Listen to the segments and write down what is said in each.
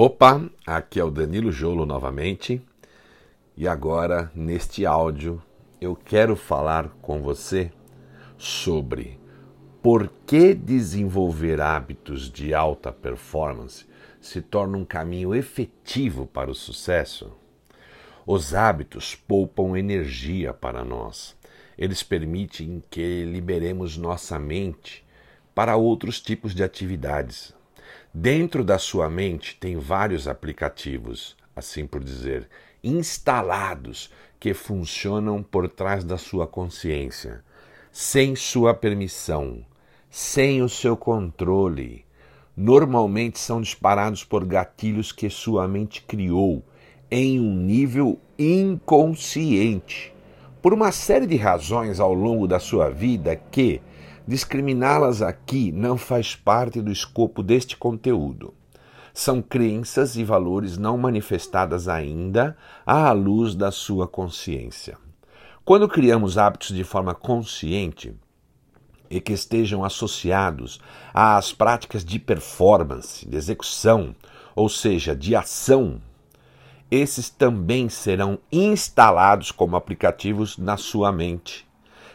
Opa, aqui é o Danilo Jolo novamente. E agora, neste áudio, eu quero falar com você sobre por que desenvolver hábitos de alta performance se torna um caminho efetivo para o sucesso. Os hábitos poupam energia para nós. Eles permitem que liberemos nossa mente para outros tipos de atividades. Dentro da sua mente tem vários aplicativos, assim por dizer, instalados que funcionam por trás da sua consciência, sem sua permissão, sem o seu controle. Normalmente são disparados por gatilhos que sua mente criou em um nível inconsciente, por uma série de razões ao longo da sua vida que discriminá-las aqui não faz parte do escopo deste conteúdo. São crenças e valores não manifestadas ainda à luz da sua consciência. Quando criamos hábitos de forma consciente e que estejam associados às práticas de performance, de execução, ou seja, de ação esses também serão instalados como aplicativos na sua mente.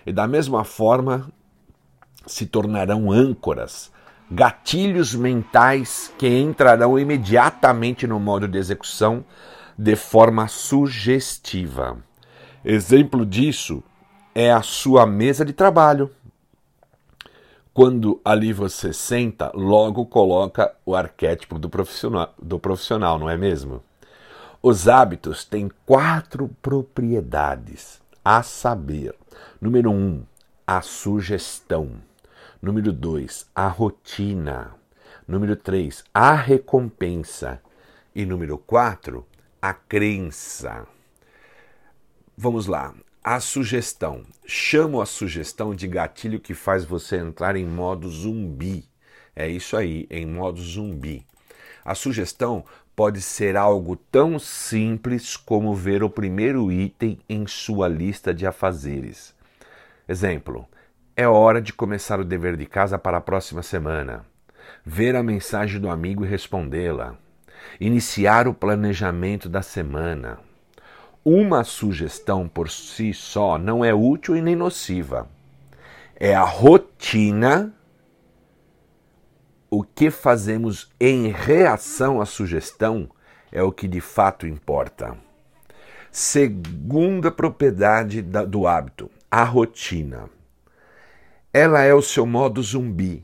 E da mesma forma, se tornarão âncoras, gatilhos mentais que entrarão imediatamente no modo de execução de forma sugestiva. Exemplo disso é a sua mesa de trabalho. Quando ali você senta, logo coloca o arquétipo do profissional, do profissional não é mesmo? Os hábitos têm quatro propriedades, a saber: número um, a sugestão. Número dois, a rotina. Número três, a recompensa. E número quatro, a crença. Vamos lá. A sugestão. Chamo a sugestão de gatilho que faz você entrar em modo zumbi. É isso aí, em modo zumbi. A sugestão pode ser algo tão simples como ver o primeiro item em sua lista de afazeres. Exemplo: é hora de começar o dever de casa para a próxima semana. Ver a mensagem do amigo e respondê-la. Iniciar o planejamento da semana. Uma sugestão por si só não é útil e nem nociva. É a rotina o que fazemos em reação à sugestão é o que de fato importa. Segunda propriedade do hábito, a rotina. Ela é o seu modo zumbi,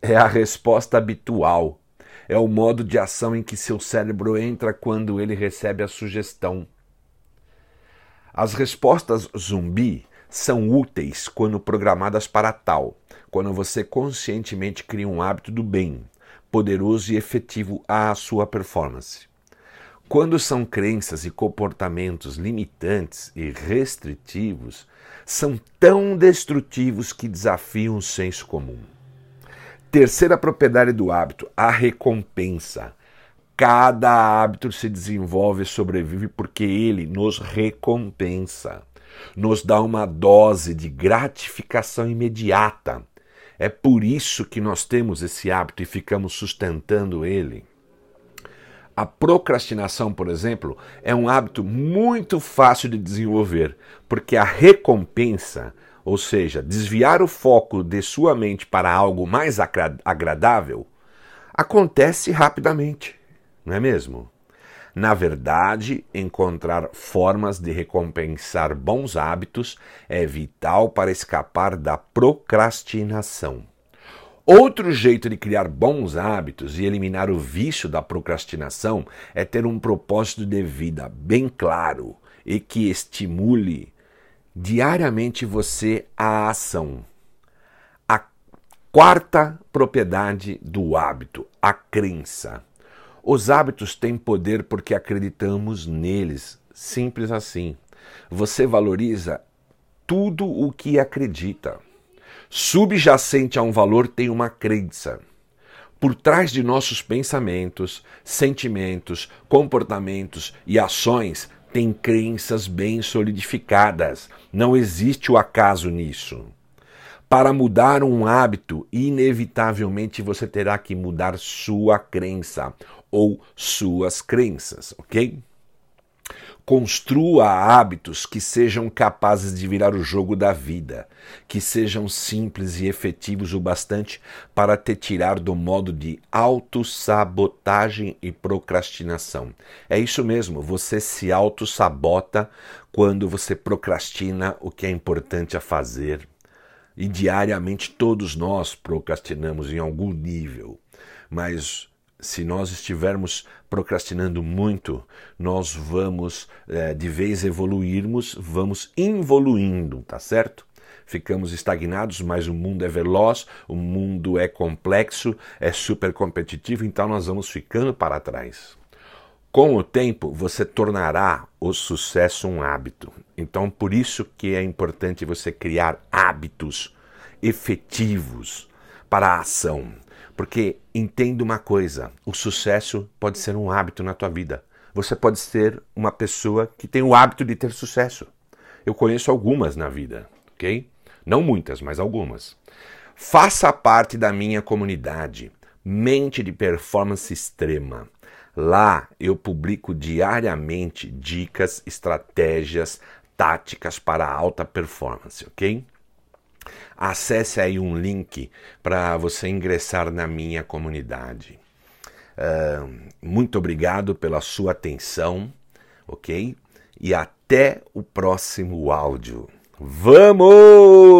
é a resposta habitual, é o modo de ação em que seu cérebro entra quando ele recebe a sugestão. As respostas zumbi são úteis quando programadas para tal, quando você conscientemente cria um hábito do bem, poderoso e efetivo à sua performance. Quando são crenças e comportamentos limitantes e restritivos, são tão destrutivos que desafiam o senso comum. Terceira propriedade do hábito, a recompensa. Cada hábito se desenvolve e sobrevive porque ele nos recompensa nos dá uma dose de gratificação imediata. É por isso que nós temos esse hábito e ficamos sustentando ele. A procrastinação, por exemplo, é um hábito muito fácil de desenvolver, porque a recompensa, ou seja, desviar o foco de sua mente para algo mais agradável, acontece rapidamente, não é mesmo? Na verdade, encontrar formas de recompensar bons hábitos é vital para escapar da procrastinação. Outro jeito de criar bons hábitos e eliminar o vício da procrastinação é ter um propósito de vida bem claro e que estimule diariamente você à ação. A quarta propriedade do hábito, a crença. Os hábitos têm poder porque acreditamos neles. Simples assim. Você valoriza tudo o que acredita. Subjacente a um valor tem uma crença. Por trás de nossos pensamentos, sentimentos, comportamentos e ações tem crenças bem solidificadas. Não existe o acaso nisso. Para mudar um hábito, inevitavelmente você terá que mudar sua crença ou suas crenças, ok? Construa hábitos que sejam capazes de virar o jogo da vida, que sejam simples e efetivos o bastante para te tirar do modo de autossabotagem e procrastinação. É isso mesmo, você se autossabota quando você procrastina o que é importante a fazer. E diariamente todos nós procrastinamos em algum nível, mas se nós estivermos procrastinando muito, nós vamos é, de vez evoluirmos, vamos involuindo, tá certo? Ficamos estagnados, mas o mundo é veloz, o mundo é complexo, é super competitivo, então nós vamos ficando para trás. Com o tempo, você tornará o sucesso um hábito. Então, por isso que é importante você criar hábitos efetivos para a ação. Porque entenda uma coisa: o sucesso pode ser um hábito na tua vida. Você pode ser uma pessoa que tem o hábito de ter sucesso. Eu conheço algumas na vida, ok? Não muitas, mas algumas. Faça parte da minha comunidade, Mente de Performance Extrema. Lá eu publico diariamente dicas, estratégias, táticas para alta performance, ok? Acesse aí um link para você ingressar na minha comunidade. Uh, muito obrigado pela sua atenção, ok? E até o próximo áudio. Vamos!